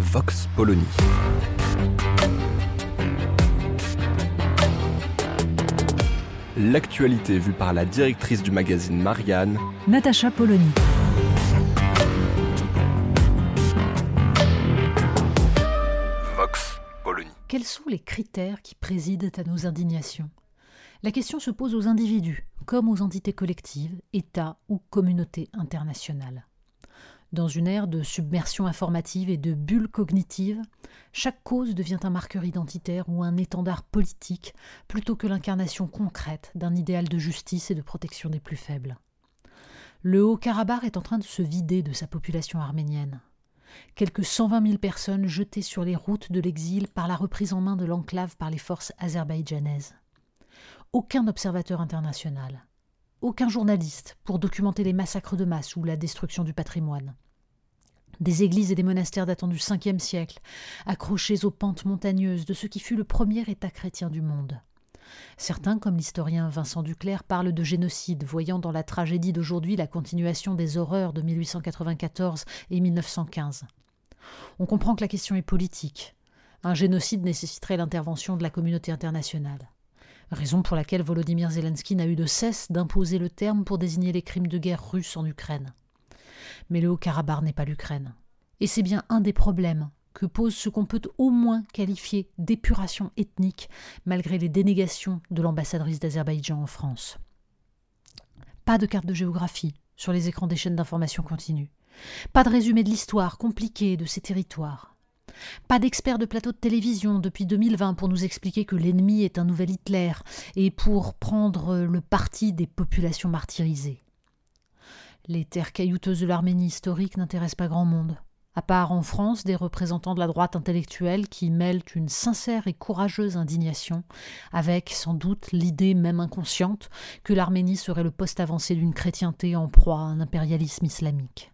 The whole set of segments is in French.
Vox Polony. L'actualité vue par la directrice du magazine Marianne, Natacha Polony. Vox Polony. Quels sont les critères qui président à nos indignations? La question se pose aux individus, comme aux entités collectives, États ou communautés internationales. Dans une ère de submersion informative et de bulle cognitive, chaque cause devient un marqueur identitaire ou un étendard politique plutôt que l'incarnation concrète d'un idéal de justice et de protection des plus faibles. Le Haut-Karabakh est en train de se vider de sa population arménienne. Quelques 120 000 personnes jetées sur les routes de l'exil par la reprise en main de l'enclave par les forces azerbaïdjanaises. Aucun observateur international, aucun journaliste pour documenter les massacres de masse ou la destruction du patrimoine. Des églises et des monastères datant du 5e siècle, accrochés aux pentes montagneuses de ce qui fut le premier État chrétien du monde. Certains, comme l'historien Vincent Duclerc, parlent de génocide, voyant dans la tragédie d'aujourd'hui la continuation des horreurs de 1894 et 1915. On comprend que la question est politique. Un génocide nécessiterait l'intervention de la communauté internationale. Raison pour laquelle Volodymyr Zelensky n'a eu de cesse d'imposer le terme pour désigner les crimes de guerre russes en Ukraine. Mais le Haut-Karabakh n'est pas l'Ukraine. Et c'est bien un des problèmes que pose ce qu'on peut au moins qualifier d'épuration ethnique, malgré les dénégations de l'ambassadrice d'Azerbaïdjan en France. Pas de carte de géographie sur les écrans des chaînes d'information continue. Pas de résumé de l'histoire compliquée de ces territoires. Pas d'experts de plateau de télévision depuis 2020 pour nous expliquer que l'ennemi est un nouvel Hitler et pour prendre le parti des populations martyrisées. Les terres caillouteuses de l'Arménie historique n'intéressent pas grand monde à part en France des représentants de la droite intellectuelle qui mêlent une sincère et courageuse indignation, avec sans doute l'idée même inconsciente que l'Arménie serait le poste avancé d'une chrétienté en proie à un impérialisme islamique.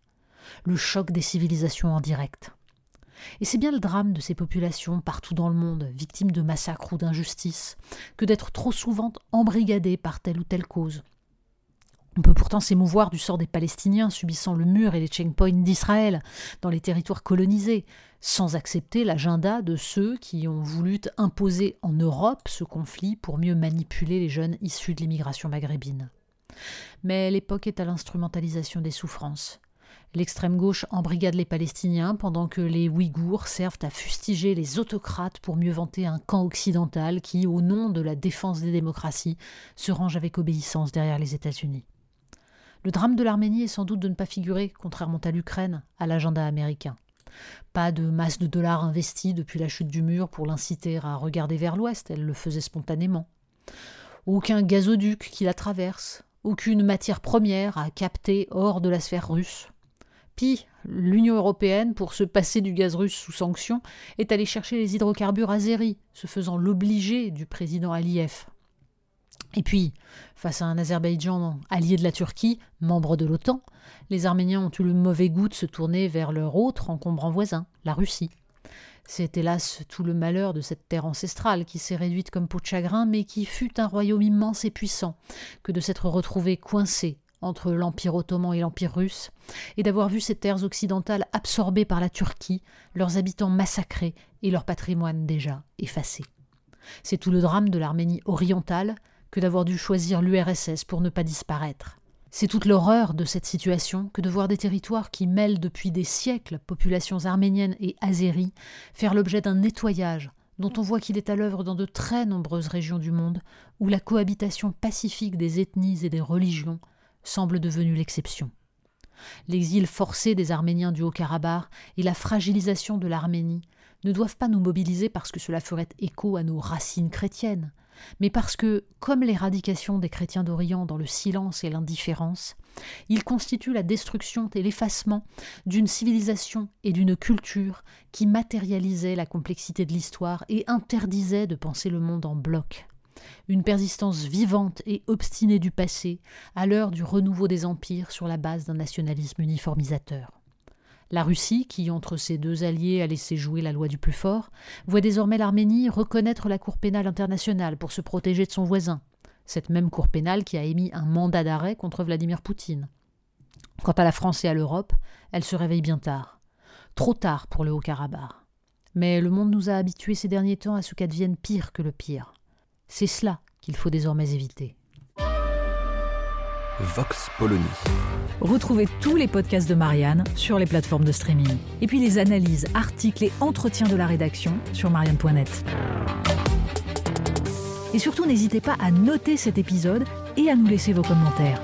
Le choc des civilisations en direct. Et c'est bien le drame de ces populations partout dans le monde, victimes de massacres ou d'injustices, que d'être trop souvent embrigadées par telle ou telle cause, on peut pourtant s'émouvoir du sort des Palestiniens subissant le mur et les checkpoints d'Israël dans les territoires colonisés, sans accepter l'agenda de ceux qui ont voulu imposer en Europe ce conflit pour mieux manipuler les jeunes issus de l'immigration maghrébine. Mais l'époque est à l'instrumentalisation des souffrances. L'extrême gauche embrigade les Palestiniens pendant que les Ouïghours servent à fustiger les autocrates pour mieux vanter un camp occidental qui, au nom de la défense des démocraties, se range avec obéissance derrière les États-Unis. Le drame de l'Arménie est sans doute de ne pas figurer, contrairement à l'Ukraine, à l'agenda américain. Pas de masse de dollars investis depuis la chute du mur pour l'inciter à regarder vers l'ouest, elle le faisait spontanément. Aucun gazoduc qui la traverse, aucune matière première à capter hors de la sphère russe. Puis, l'Union européenne, pour se passer du gaz russe sous sanction, est allée chercher les hydrocarbures azéris, se faisant l'obligé du président Aliyev. Et puis, face à un Azerbaïdjan allié de la Turquie, membre de l'OTAN, les Arméniens ont eu le mauvais goût de se tourner vers leur autre encombrant voisin, la Russie. C'est hélas tout le malheur de cette terre ancestrale qui s'est réduite comme peau de chagrin, mais qui fut un royaume immense et puissant, que de s'être retrouvé coincé entre l'Empire ottoman et l'Empire russe, et d'avoir vu ces terres occidentales absorbées par la Turquie, leurs habitants massacrés et leur patrimoine déjà effacé. C'est tout le drame de l'Arménie orientale, que d'avoir dû choisir l'URSS pour ne pas disparaître. C'est toute l'horreur de cette situation que de voir des territoires qui mêlent depuis des siècles populations arméniennes et azéries faire l'objet d'un nettoyage dont on voit qu'il est à l'œuvre dans de très nombreuses régions du monde où la cohabitation pacifique des ethnies et des religions semble devenue l'exception. L'exil forcé des Arméniens du Haut-Karabakh et la fragilisation de l'Arménie ne doivent pas nous mobiliser parce que cela ferait écho à nos racines chrétiennes, mais parce que, comme l'éradication des chrétiens d'Orient dans le silence et l'indifférence, il constitue la destruction et l'effacement d'une civilisation et d'une culture qui matérialisait la complexité de l'histoire et interdisait de penser le monde en bloc. Une persistance vivante et obstinée du passé à l'heure du renouveau des empires sur la base d'un nationalisme uniformisateur. La Russie, qui entre ses deux alliés a laissé jouer la loi du plus fort, voit désormais l'Arménie reconnaître la Cour pénale internationale pour se protéger de son voisin, cette même Cour pénale qui a émis un mandat d'arrêt contre Vladimir Poutine. Quant à la France et à l'Europe, elle se réveille bien tard. Trop tard pour le Haut-Karabakh. Mais le monde nous a habitués ces derniers temps à ce qu'advienne pire que le pire. C'est cela qu'il faut désormais éviter. Vox Polony. Retrouvez tous les podcasts de Marianne sur les plateformes de streaming. Et puis les analyses, articles et entretiens de la rédaction sur marianne.net. Et surtout, n'hésitez pas à noter cet épisode et à nous laisser vos commentaires.